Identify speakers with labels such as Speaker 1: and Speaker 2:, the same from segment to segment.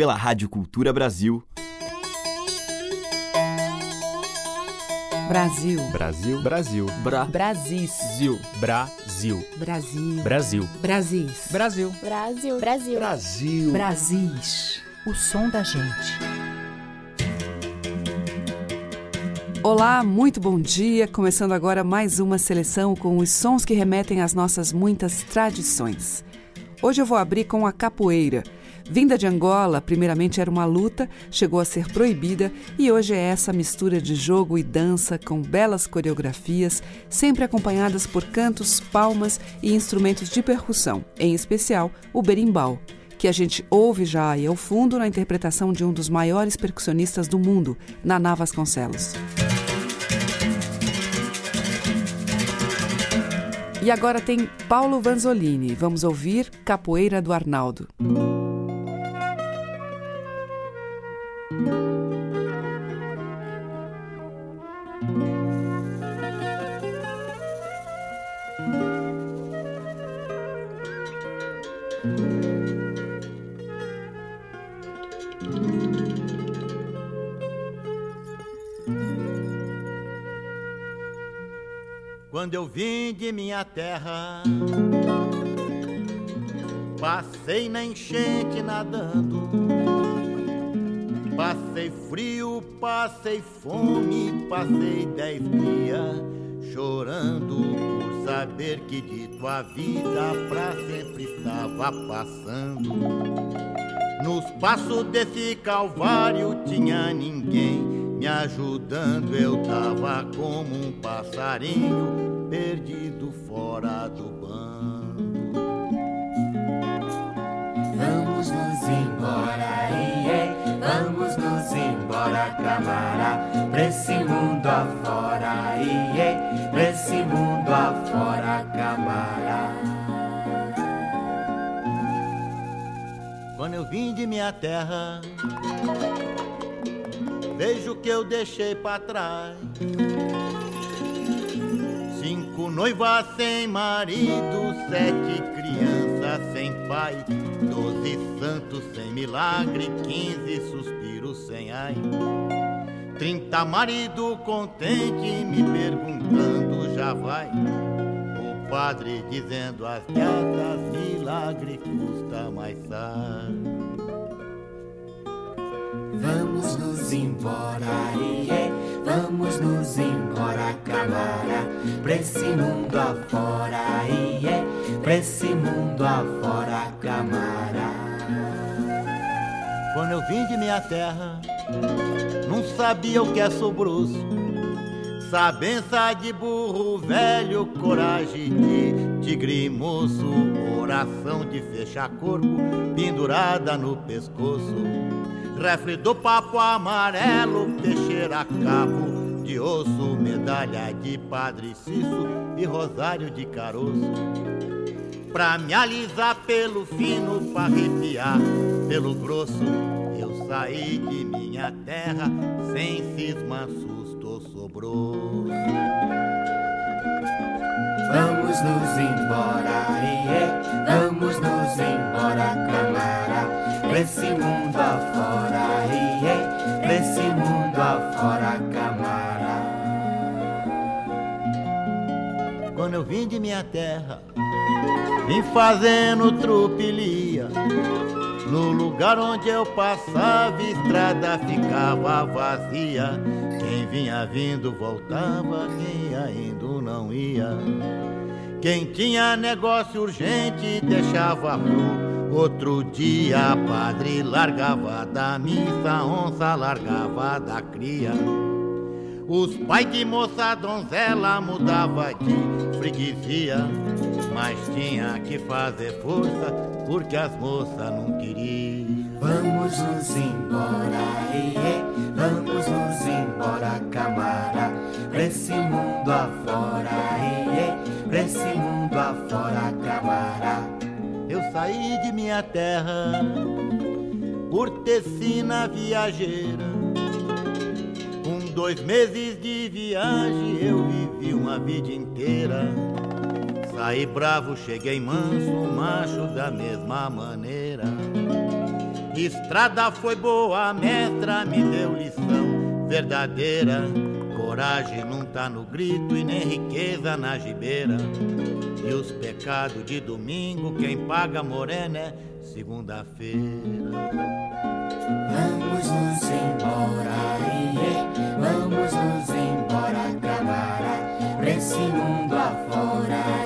Speaker 1: pela Rádio Cultura Brasil.
Speaker 2: Brasil.
Speaker 3: Brasil. Brasil.
Speaker 2: Bra. Brasis.
Speaker 3: Zil. Brasil.
Speaker 2: Brasil.
Speaker 3: Brasil.
Speaker 2: Brasis.
Speaker 3: Brasil.
Speaker 4: Brasil. Brasil.
Speaker 5: Brasil.
Speaker 2: Brasis. O som da gente. Olá, muito bom dia. Começando agora mais uma seleção com os sons que remetem às nossas muitas tradições. Hoje eu vou abrir com a capoeira. Vinda de Angola, primeiramente era uma luta, chegou a ser proibida e hoje é essa mistura de jogo e dança com belas coreografias, sempre acompanhadas por cantos, palmas e instrumentos de percussão, em especial o berimbau, que a gente ouve já aí ao fundo na interpretação de um dos maiores percussionistas do mundo, Naná Vasconcelos. E agora tem Paulo Vanzolini. Vamos ouvir Capoeira do Arnaldo.
Speaker 6: Quando eu vim de minha terra, passei na enchente nadando. Passei frio, passei fome, passei dez dias chorando por saber que de tua vida pra sempre estava passando. Nos passos desse calvário tinha ninguém me ajudando. Eu tava como um passarinho perdido fora do bando.
Speaker 7: Vamos nos embora, iê, vamos nos embora, camará, pra esse mundo afora, iê, pra esse mundo afora, camará.
Speaker 6: Quando eu vim de minha terra, vejo que eu deixei pra trás. Cinco noivas sem marido, sete crianças sem pai, doze santos sem milagre, quinze suspiros sem ai. Trinta marido contente me perguntando já vai. O padre dizendo as gatas, milagre custa mais caro.
Speaker 7: Vamos nos embora, iê, vamos nos embora, camara, pra esse mundo afora, iê, pra esse mundo afora, camara.
Speaker 6: Quando eu vim de minha terra, não sabia o que é sobroço. Sabença de burro velho, coragem de tigre moço, oração de fechar corpo, pendurada no pescoço. Refre do papo amarelo, peixeira cabo de osso, medalha de padre Cício e rosário de caroço. Pra me alisar pelo fino, pra arrepiar pelo grosso, eu saí de minha terra sem cisma, susto sobrou.
Speaker 7: Vamos nos embora, iê, vamos nos embora, camara, pra esse mundo
Speaker 6: vim de minha terra, vim fazendo trupilia. No lugar onde eu passava, estrada ficava vazia. Quem vinha vindo voltava, quem ainda não ia. Quem tinha negócio urgente deixava pro outro dia. Padre largava da missa, onça largava da cria. Os pais de moça donzela mudava de freguesia, mas tinha que fazer força porque as moças não queriam.
Speaker 7: Vamos nos embora, iê, vamos nos embora, camara, pra esse mundo afora, iê, pra esse mundo afora, camara.
Speaker 6: Eu saí de minha terra por tecina viajeira. Dois meses de viagem eu vivi uma vida inteira. Saí bravo, cheguei manso, macho da mesma maneira. Estrada foi boa, mestra me deu lição verdadeira. Coragem não tá no grito e nem riqueza na gibeira. E os pecados de domingo, quem paga morena é segunda-feira.
Speaker 7: Vamos nos embora, esse mundo afora,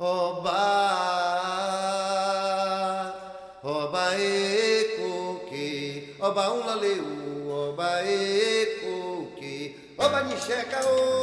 Speaker 8: oba, oba e cuque, oba um laleu, oba e cuque, oba nicheca o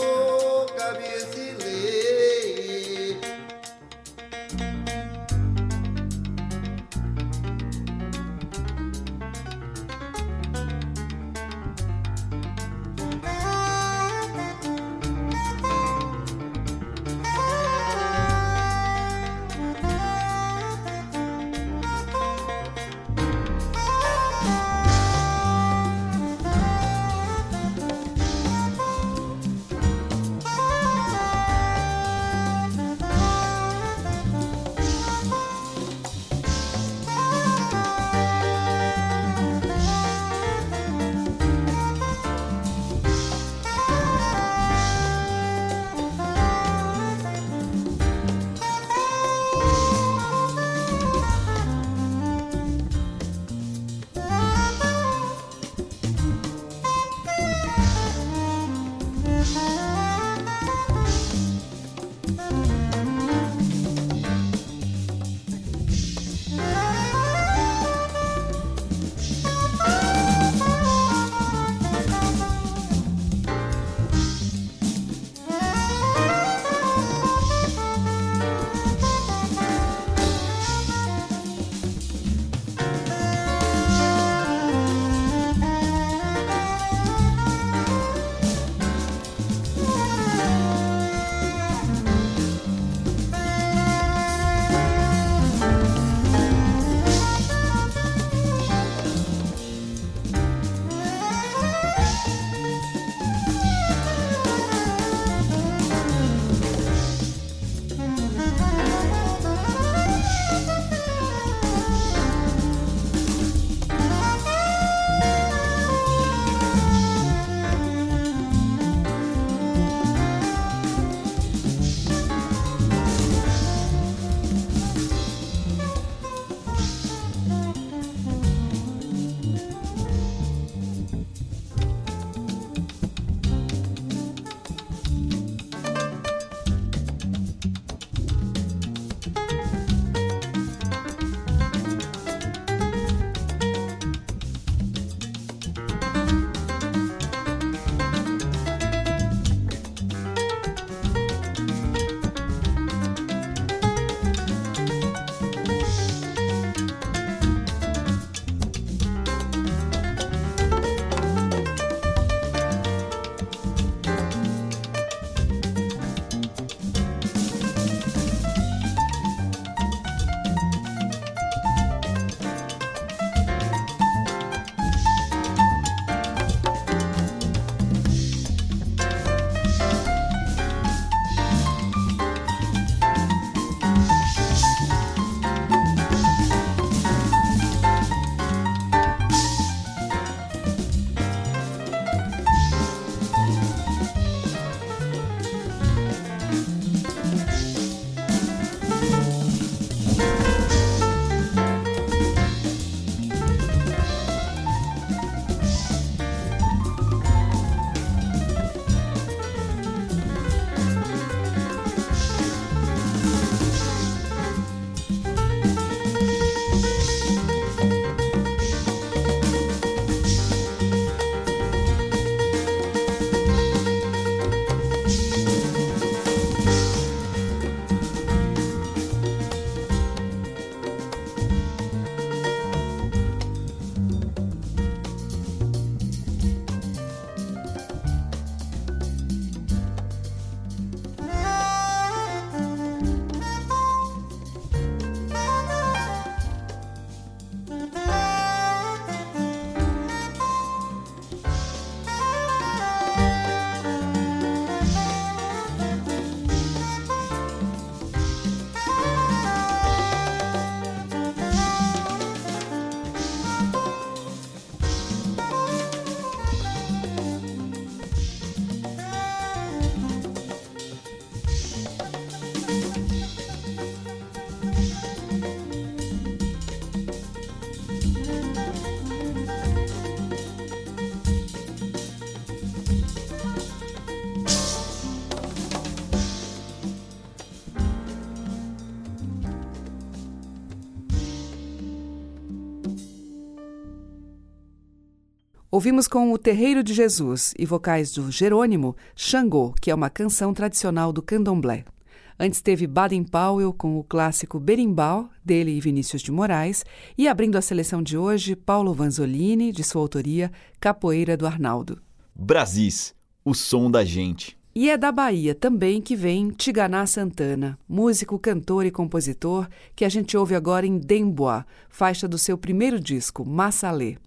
Speaker 2: Ouvimos com o Terreiro de Jesus e vocais do Jerônimo, Xangô, que é uma canção tradicional do candomblé. Antes teve Baden Powell com o clássico Berimbau, dele e Vinícius de Moraes, e abrindo a seleção de hoje, Paulo Vanzolini, de sua autoria, Capoeira do Arnaldo.
Speaker 1: Brasis, o som da gente.
Speaker 2: E é da Bahia também que vem Tiganá Santana, músico, cantor e compositor, que a gente ouve agora em Demboa, faixa do seu primeiro disco, Massalê.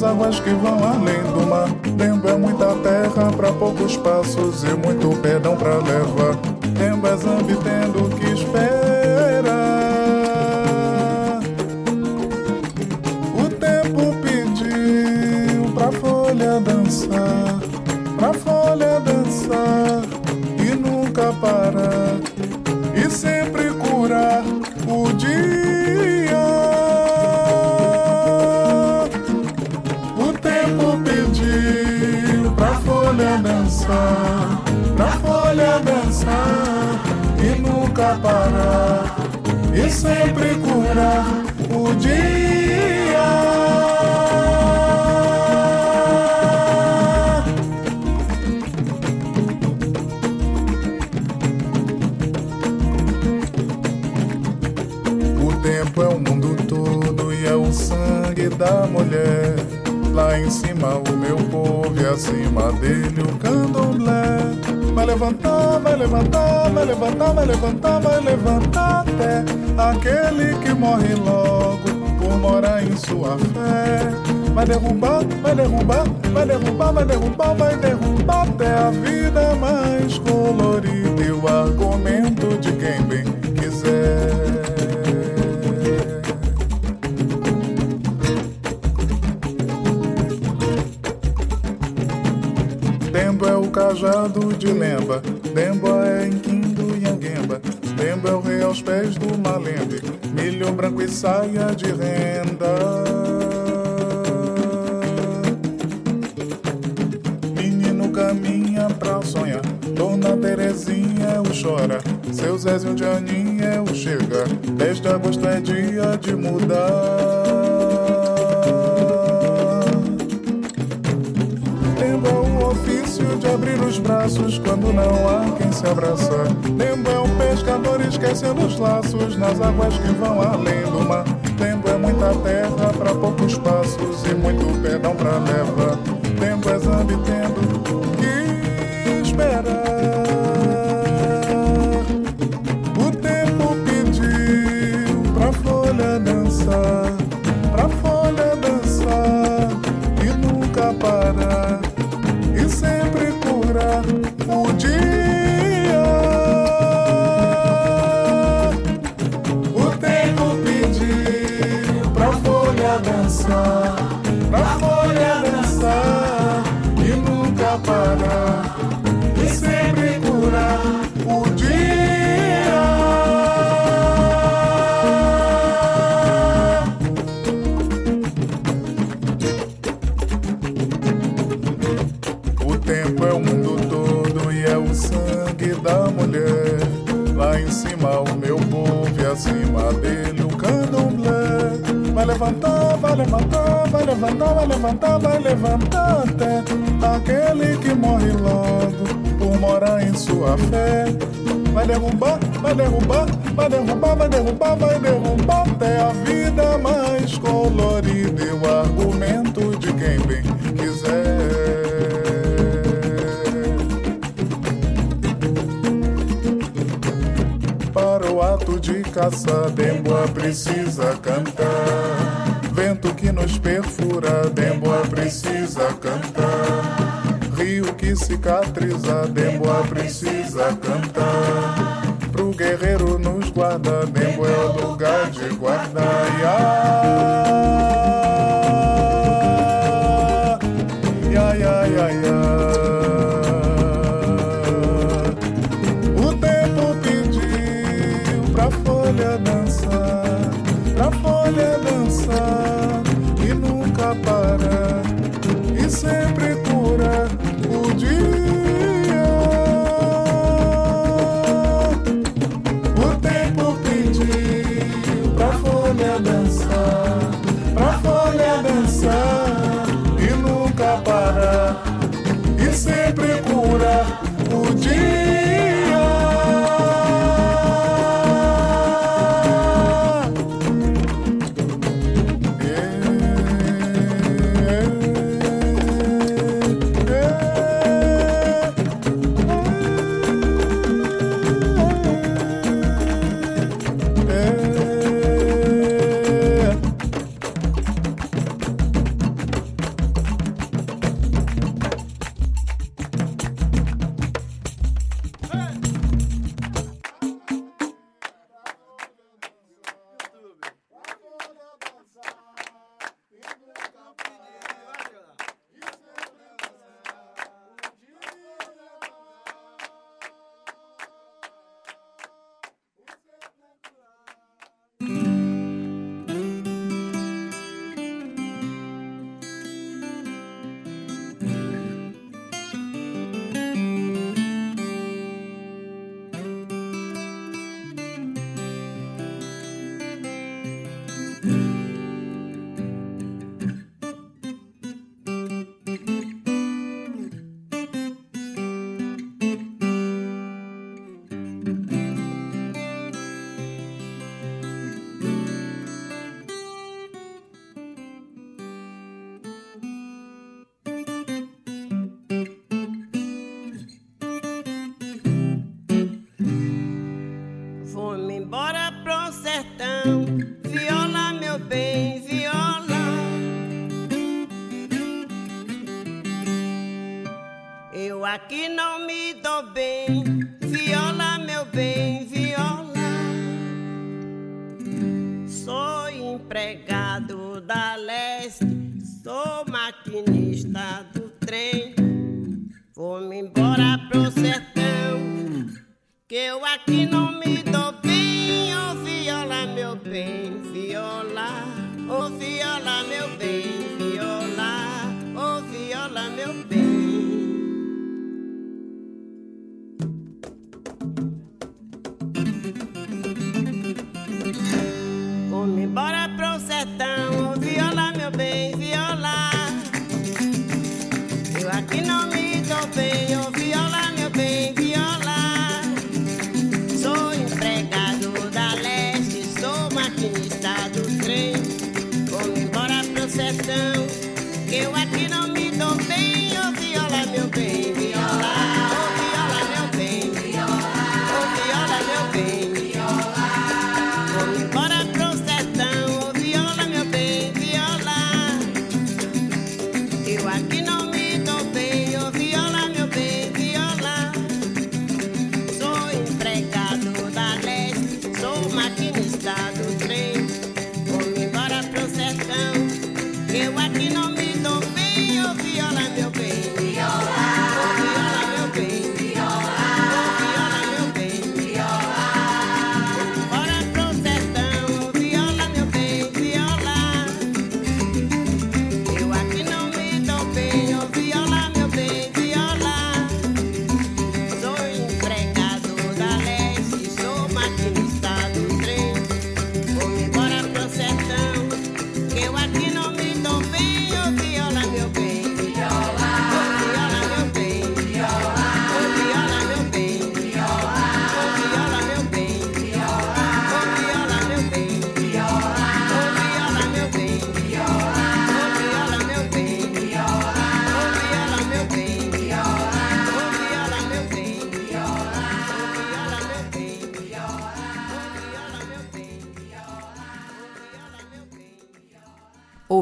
Speaker 5: Nas águas que vão nunca parar e sempre curar o dia. O tempo é o mundo todo e é o sangue da mulher. Lá em cima o meu povo e acima dele o candomblé. Vai levantar, vai levantar, vai levantar, vai levantar, vai levantar até aquele que morre logo por morar em sua fé. Vai derrubar, vai derrubar, vai derrubar, vai derrubar, vai derrubar até a vida mais colorida e o argumento de quem bem quiser. O cajado de lemba, Dembo é inquindo e anguemba, Dembo é o rei aos pés do malembe, milho branco e saia de renda. Menino caminha pra sonhar, Dona Terezinha é o chora, seu Zézio de Aninha é o chega, 10 de agosto é dia de mudar. Os braços quando não há quem se abraçar. Tempo é um pescador esquecendo os laços nas águas que vão além do mar. Tempo é muita terra para poucos passos e muito perdão para levar. Tempo é zambi cima dele um candomblé. Vai levantar, vai levantar, vai levantar, vai levantar, vai levantar até aquele que morre logo por morar em sua fé. Vai derrubar, vai derrubar, vai derrubar, vai derrubar, vai derrubar até a vida mais colorida e o argumento de quem vem caça, Demboa precisa cantar. Vento que nos perfura, Demboa precisa cantar. Rio que cicatriza, Demboa precisa cantar.
Speaker 9: down.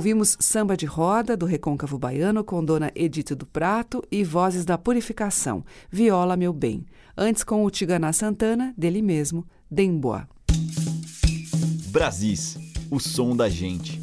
Speaker 2: Ouvimos Samba de Roda, do Recôncavo Baiano, com Dona Edith do Prato e Vozes da Purificação, Viola Meu Bem. Antes com o Tiganá Santana, dele mesmo, Demboa.
Speaker 1: Brasis, o som da gente.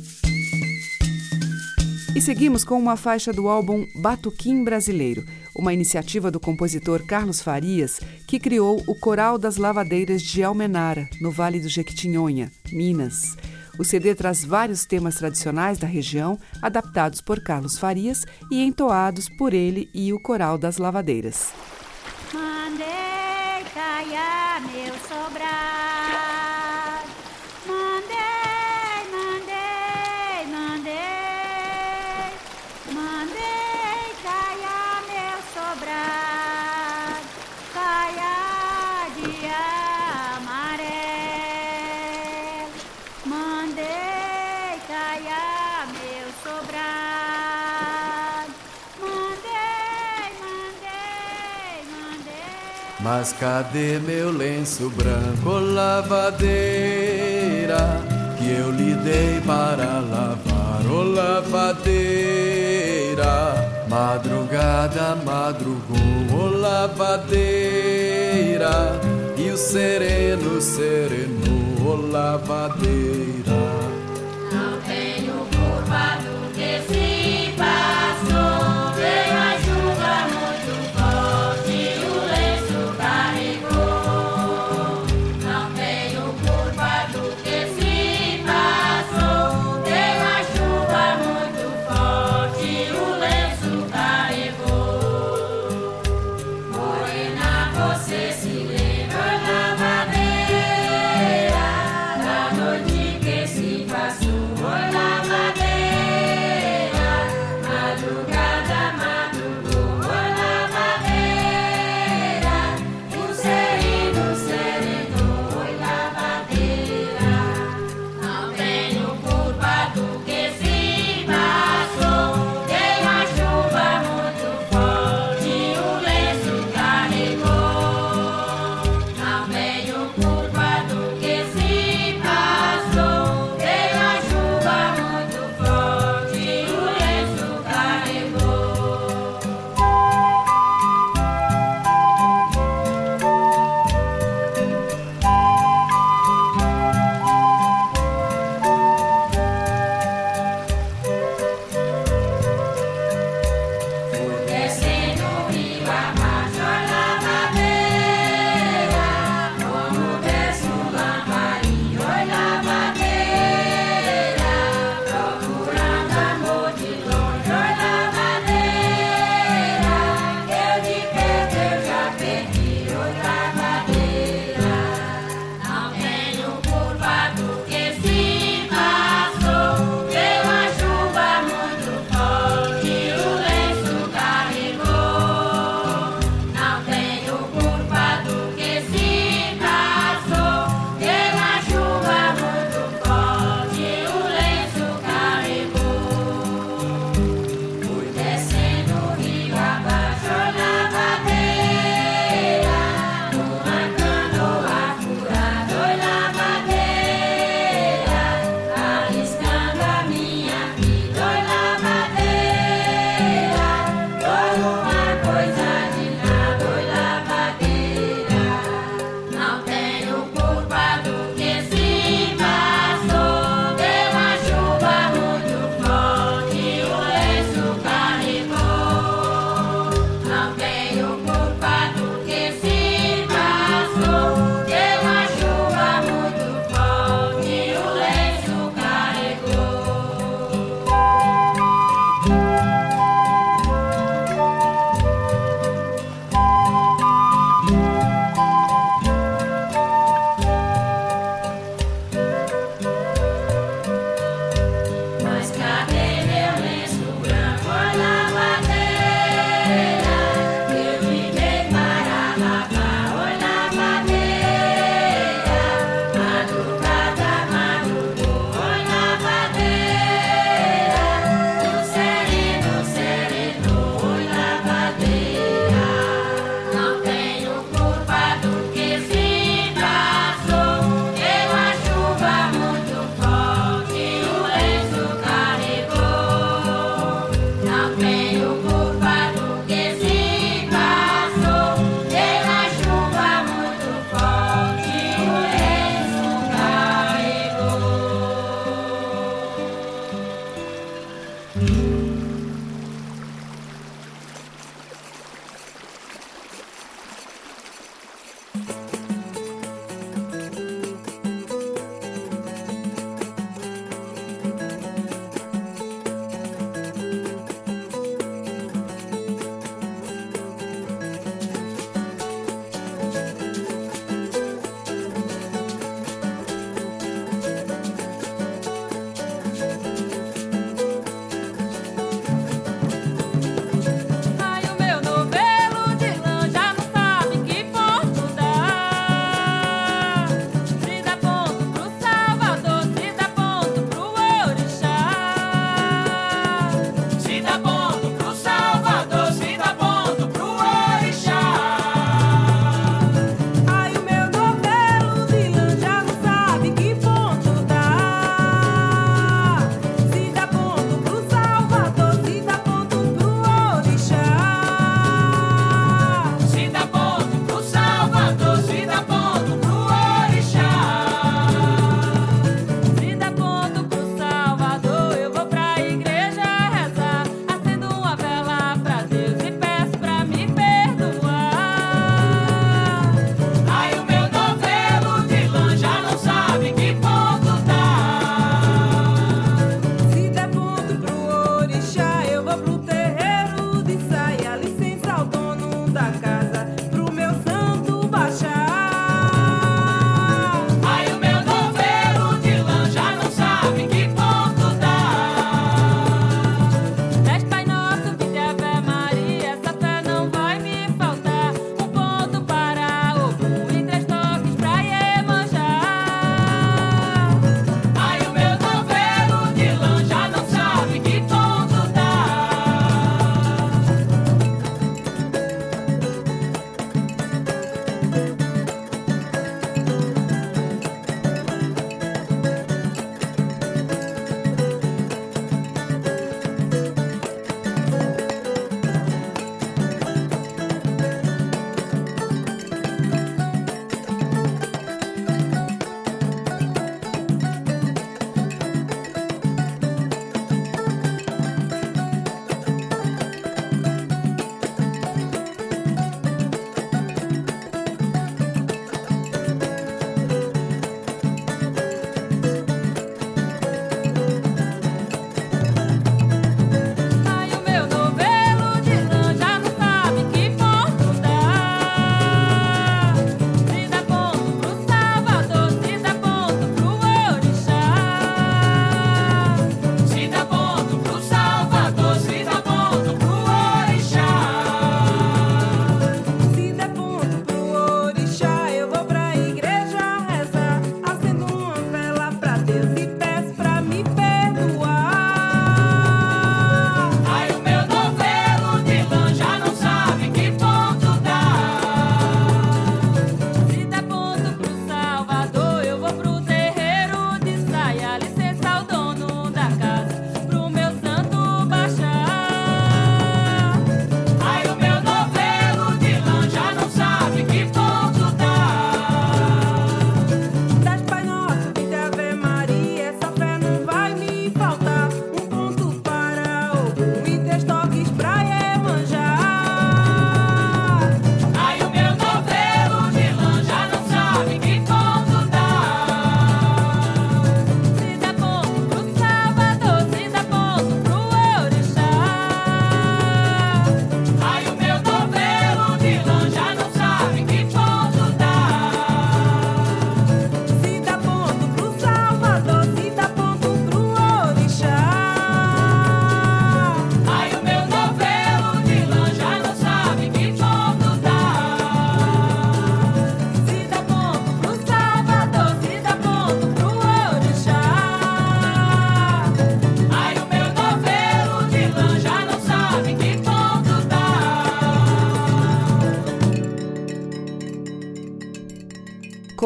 Speaker 2: E seguimos com uma faixa do álbum Batuquim Brasileiro, uma iniciativa do compositor Carlos Farias, que criou o Coral das Lavadeiras de Almenara, no Vale do Jequitinhonha, Minas. O CD traz vários temas tradicionais da região, adaptados por Carlos Farias e entoados por ele e o Coral das Lavadeiras.
Speaker 10: Mandei meu.
Speaker 11: Mas cadê meu lenço branco, lavadeira, que eu lhe dei para lavar, ô lavadeira? Madrugada madrugou, ô lavadeira, e o sereno serenou, ô lavadeira.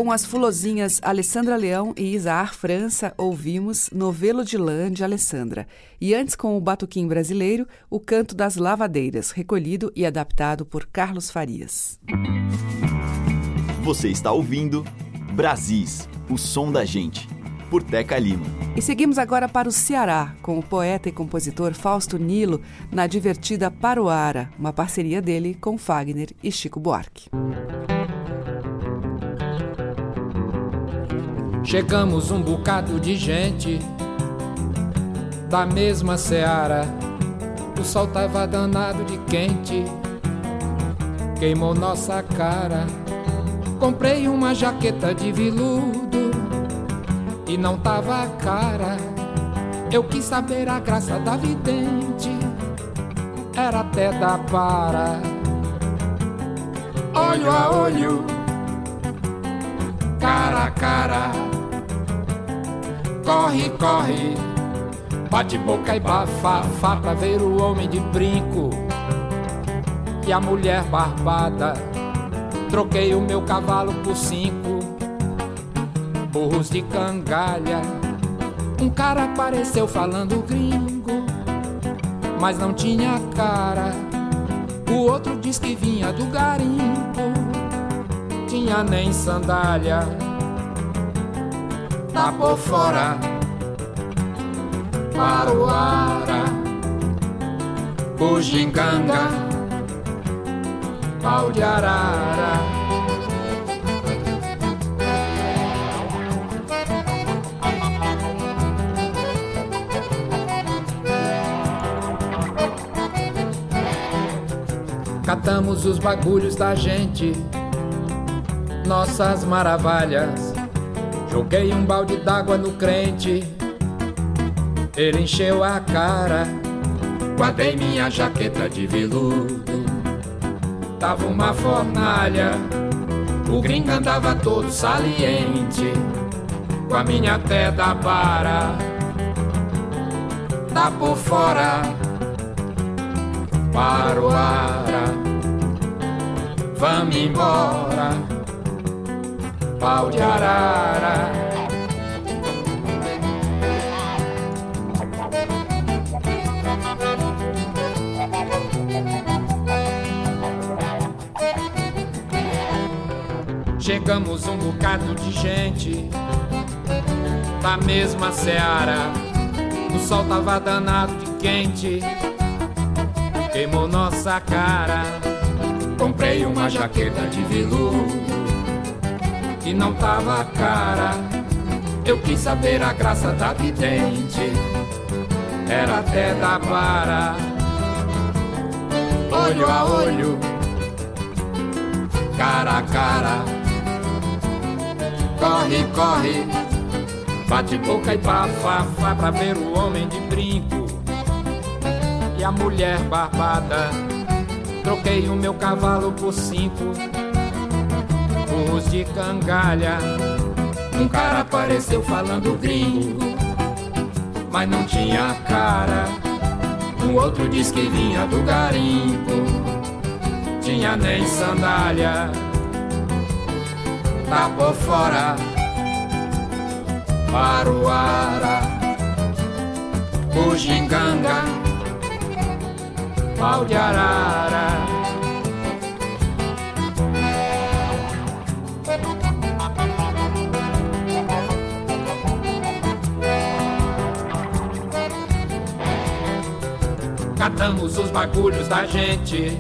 Speaker 2: Com as fulozinhas Alessandra Leão e Isaar França, ouvimos Novelo de Lã de Alessandra. E antes, com o Batuquim Brasileiro, o Canto das Lavadeiras, recolhido e adaptado por Carlos Farias.
Speaker 1: Você está ouvindo Brasis, o som da gente, por Teca Lima.
Speaker 2: E seguimos agora para o Ceará, com o poeta e compositor Fausto Nilo na divertida Paroara, uma parceria dele com Fagner e Chico Buarque.
Speaker 12: Chegamos um bocado de gente da mesma seara. O sol tava danado de quente, queimou nossa cara. Comprei uma jaqueta de veludo e não tava cara. Eu quis saber a graça da vidente, era até da para. Olho a olho, cara a cara. Corre, corre, bate boca e bafafá pra ver o homem de brinco e a mulher barbada. Troquei o meu cavalo por cinco burros de cangalha. Um cara apareceu falando gringo, mas não tinha cara. O outro diz que vinha do garimpo, tinha nem sandália. Tá por fora, Paruara, Bujinganga, pau de arara. Catamos os bagulhos da gente, nossas maravilhas. Joguei um balde d'água no crente, ele encheu a cara. Guardei minha jaqueta de veludo, tava uma fornalha. O gringo andava todo saliente, com a minha até da para. Tá por fora, para o ara. Vamos embora, pau de arara. Chegamos um bocado de gente da mesma seara. O sol tava danado de quente, queimou nossa cara. Comprei uma jaqueta de veludo que não tava cara. Eu quis saber a graça da vidente, era até da para. Olho a olho, cara a cara. Corre, corre, bate boca e bafafá pra ver o homem de brinco e a mulher barbada. Troquei o meu cavalo por cinco burros de cangalha. Um cara apareceu falando gringo, mas não tinha cara. Um outro disse que vinha do garimpo, tinha nem sandália. Tá por fora, Paruara, Bujinganga, pau de arara. Catamos os bagulhos da gente,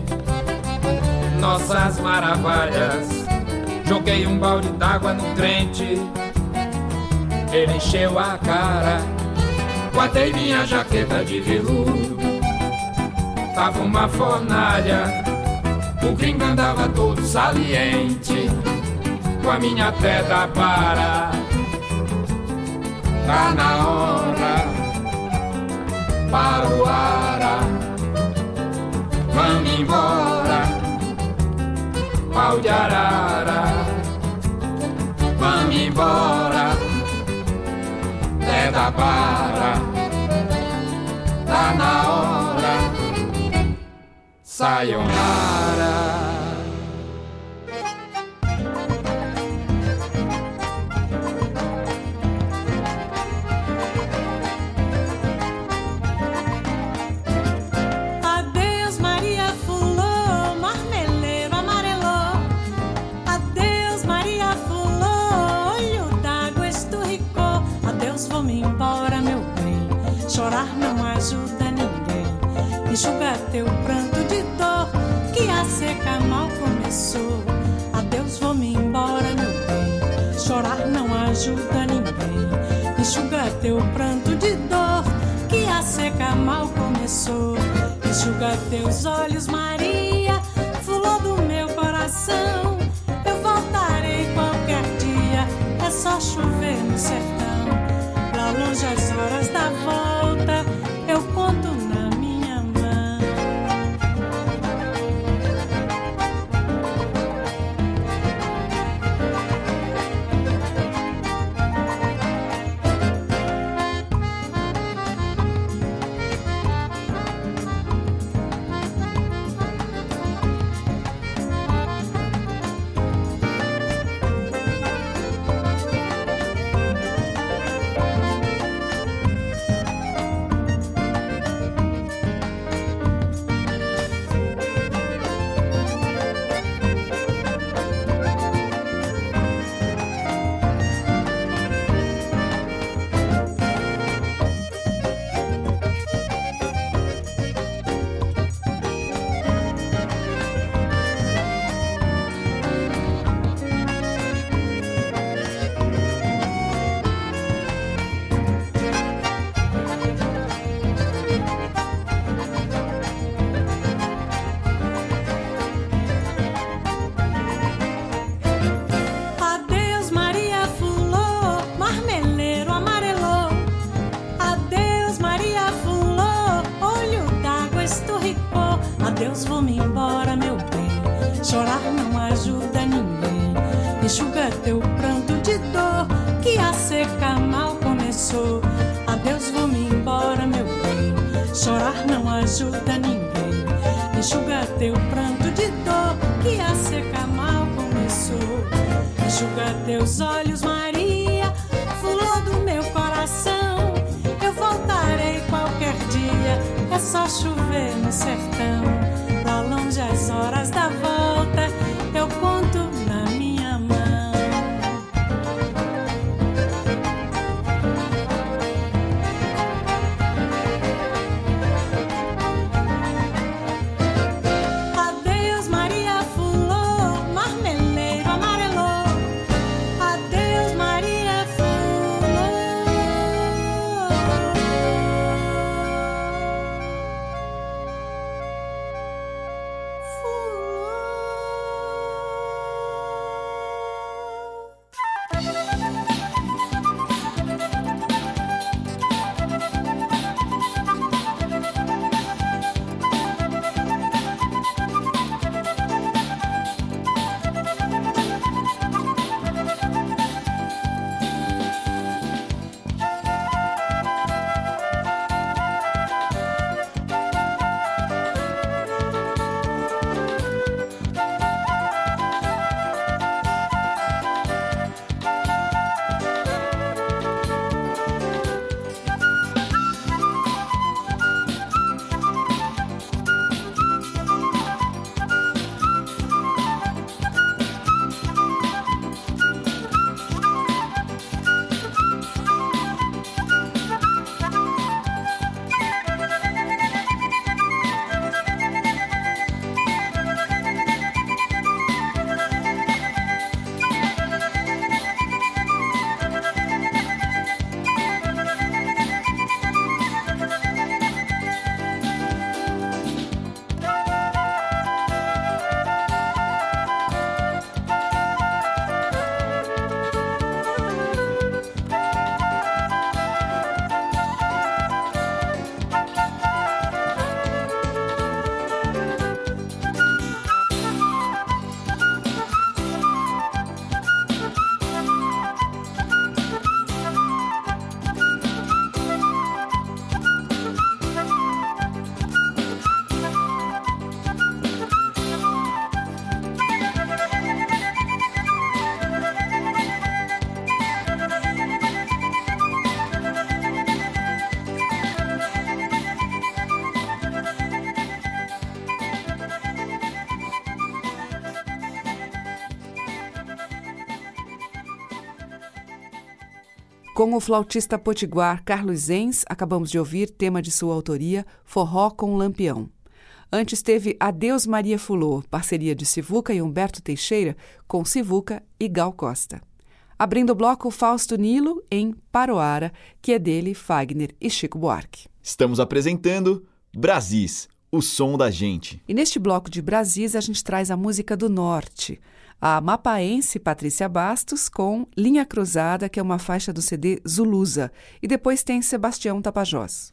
Speaker 12: nossas maravilhas. Joguei um balde d'água no crente, ele encheu a cara. Guardei minha jaqueta de veludo, tava uma fornalha. O gringo andava todo saliente, com a minha pedra para. Tá na hora, para o ara, vamos embora, pau de arara, vamos embora, é da para, tá na hora, sayonara.
Speaker 13: Teu pranto de dor, que a seca mal começou. Adeus, vou me embora, meu bem. Chorar não ajuda ninguém. Enxuga teu pranto de dor, que a seca mal começou. Enxuga teus olhos, Maria, fulô do meu coração. Eu voltarei qualquer dia, é só chover no sertão. Lá longe as horas da volta,
Speaker 14: Com o flautista potiguar Carlos Zenz, acabamos de ouvir tema de sua autoria, Forró com Lampião. Antes teve Adeus Maria Fulô, parceria de Sivuca e Humberto Teixeira, com Sivuca e Gal Costa. Abrindo o bloco Fausto Nilo em Paroara, que é dele, Fagner e Chico Buarque.
Speaker 1: Estamos apresentando Brasis, o som da gente.
Speaker 14: E neste bloco de Brasis a gente traz a música do Norte. A mapaense Patrícia Bastos com Linha Cruzada, que é uma faixa do CD Zulusa. E depois tem Sebastião Tapajós.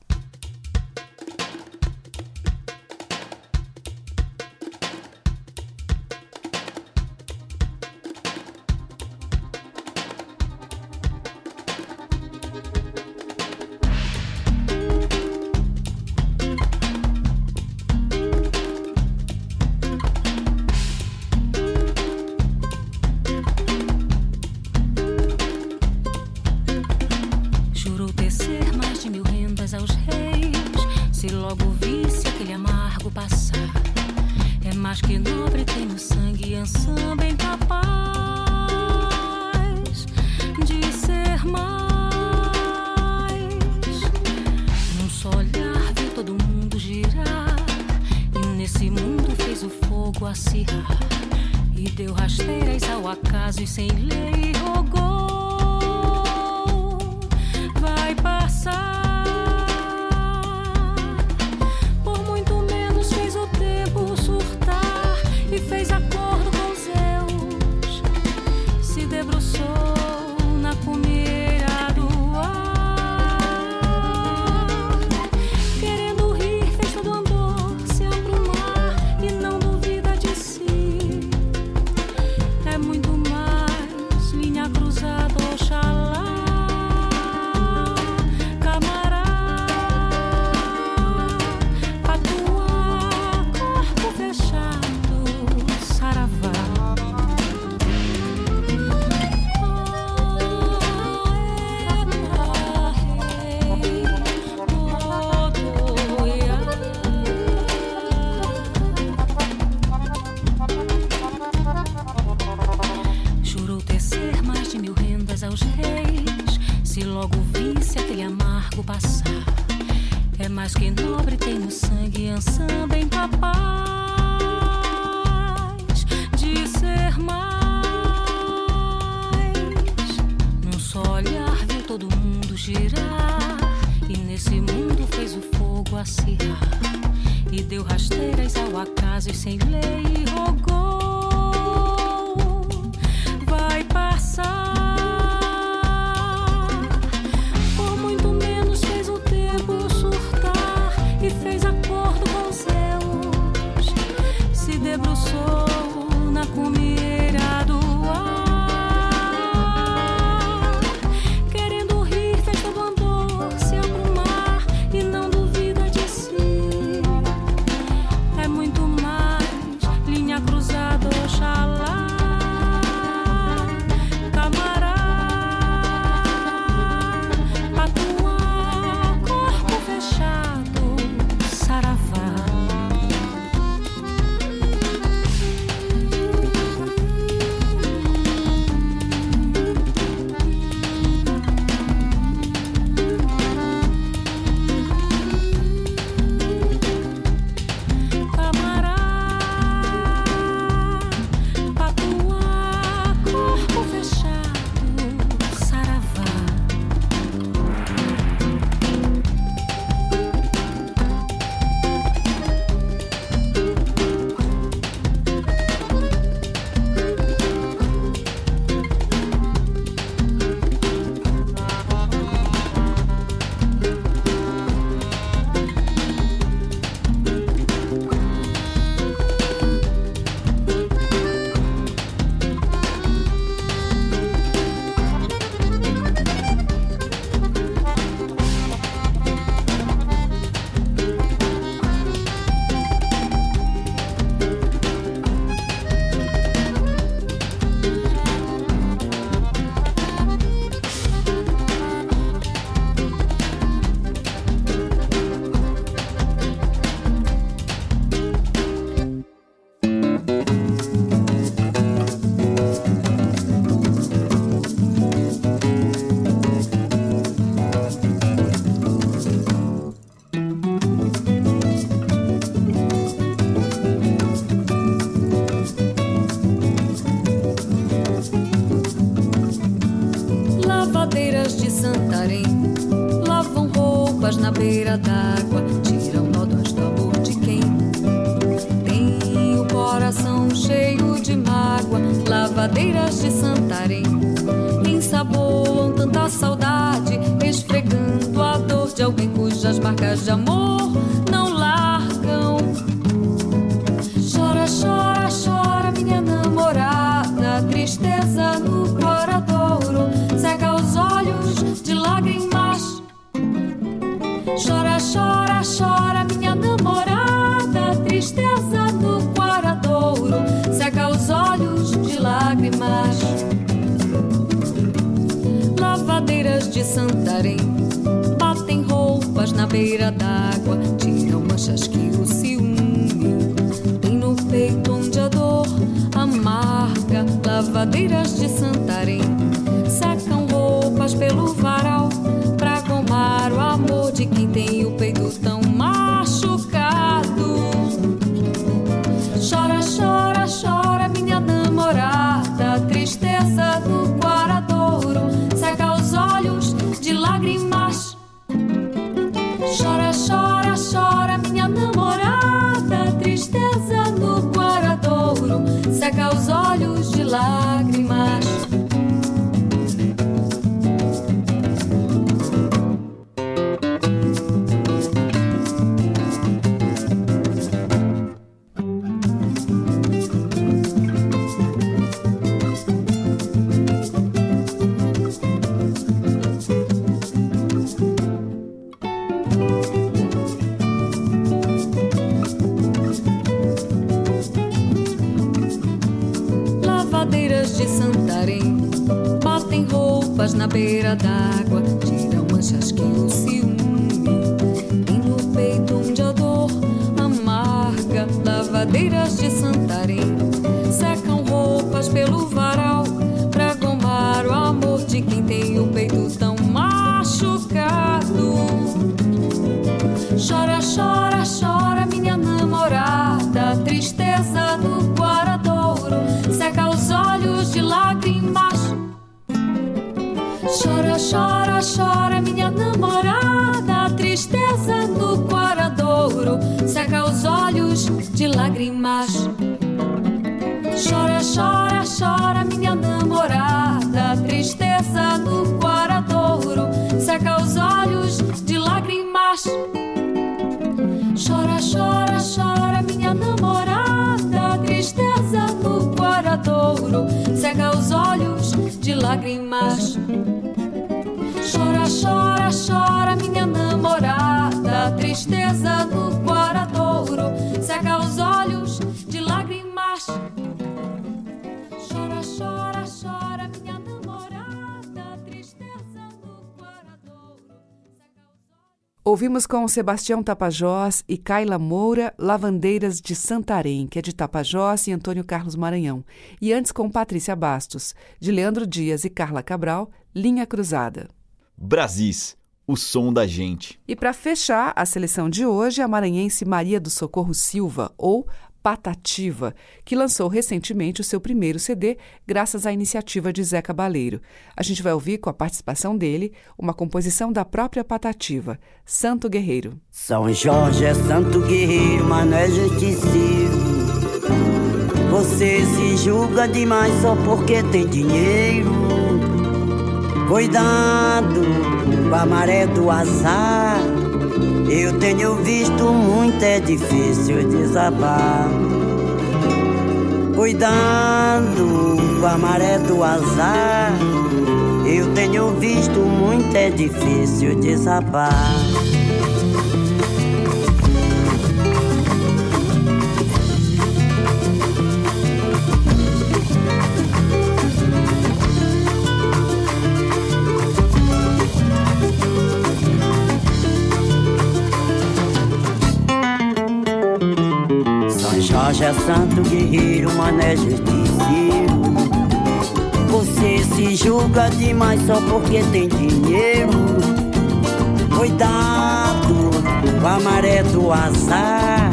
Speaker 15: Girar, e nesse mundo fez o fogo acirrar. E deu rasteiras ao acaso e sem lei rogou
Speaker 16: Chora, chora, minha namorada, tristeza no coradouro, seca os olhos de lágrimas. Chora, chora, chora, minha namorada, tristeza no coradouro.
Speaker 2: Ouvimos com Sebastião Tapajós e Kaila Moura, Lavandeiras de Santarém, que é de Tapajós e Antônio Carlos Maranhão. E antes com Patrícia Bastos, de Leandro Dias e Carla Cabral, Linha Cruzada.
Speaker 1: Brasis, o som da gente.
Speaker 2: E para fechar a seleção de hoje, a maranhense Maria do Socorro Silva, ou Patativa, que lançou recentemente o seu primeiro CD graças à iniciativa de Zé Cabaleiro. A gente vai ouvir com a participação dele uma composição da própria Patativa, Santo Guerreiro.
Speaker 17: São Jorge é santo guerreiro, mas não é justiceiro. Você se julga demais só porque tem dinheiro. Cuidado com a maré do azar. Eu tenho visto muito, é difícil desabar. Cuidado com a maré do azar. Eu tenho visto muito, é difícil desabar. Jorge é santo guerreiro, mané justiceiro. Você se julga demais só porque tem dinheiro. Cuidado com a maré do azar.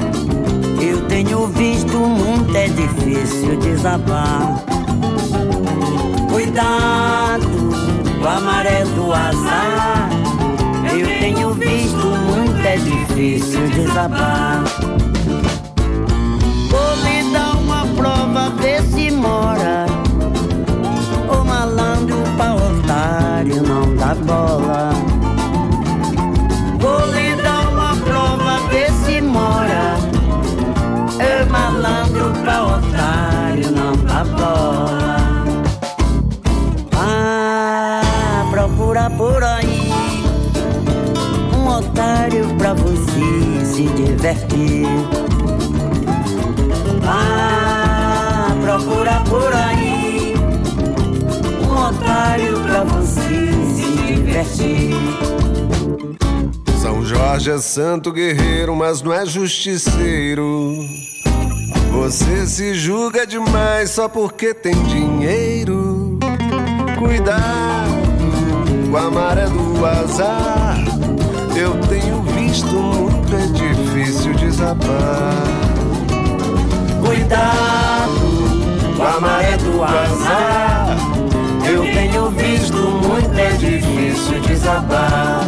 Speaker 17: Eu tenho visto muito, é difícil desabar. Cuidado com a maré do azar. Eu tenho visto muito é difícil desabar. Bola. Vou lhe dar uma prova, ver se mora. O malandro pra otário não dá bola. Ah, procura por aí um otário pra você se divertir. Ah, procura por aí um otário pra você
Speaker 8: São Jorge é santo guerreiro, mas não é justiceiro. Você se julga demais só porque tem dinheiro. Cuidado com a maré do azar. Eu tenho visto muito, é difícil desabar.
Speaker 17: Cuidado com a maré do azar. Tenho visto muito, é difícil desabar.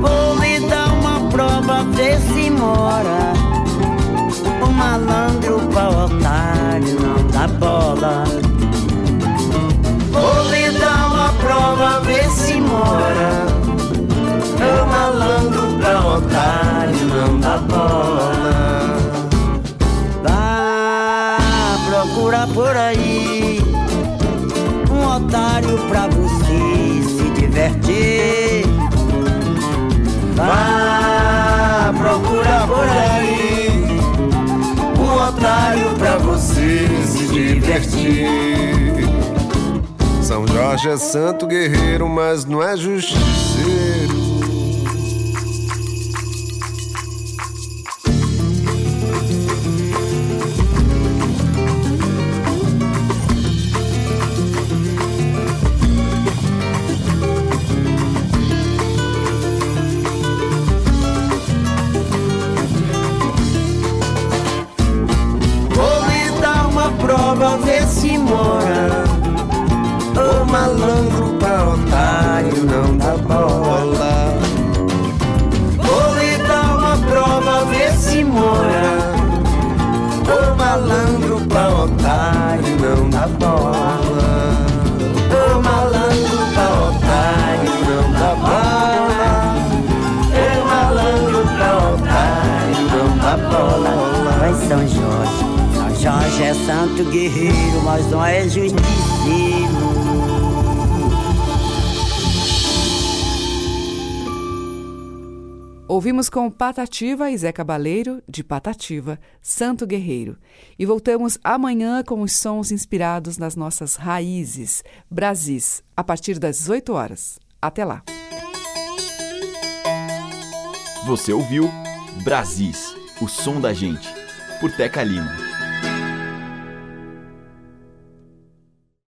Speaker 17: Vou lhe dar uma prova, ver se mora. O malandro pra otário não dá bola. Vou lhe dar uma prova, ver se mora. O malandro pra otário não dá bola. Vá procurar por aí otário pra você se divertir. Vá procurar por aí um otário pra você se divertir.
Speaker 8: São Jorge é santo guerreiro, mas não é justiceiro.
Speaker 2: Com Patativa e Zé Cabaleiro, de Patativa, Santo Guerreiro. E voltamos amanhã com os sons inspirados nas nossas raízes, Brasis, a partir das 18 horas. Até lá.
Speaker 1: Você ouviu Brasis, o som da gente, por Teca Lima.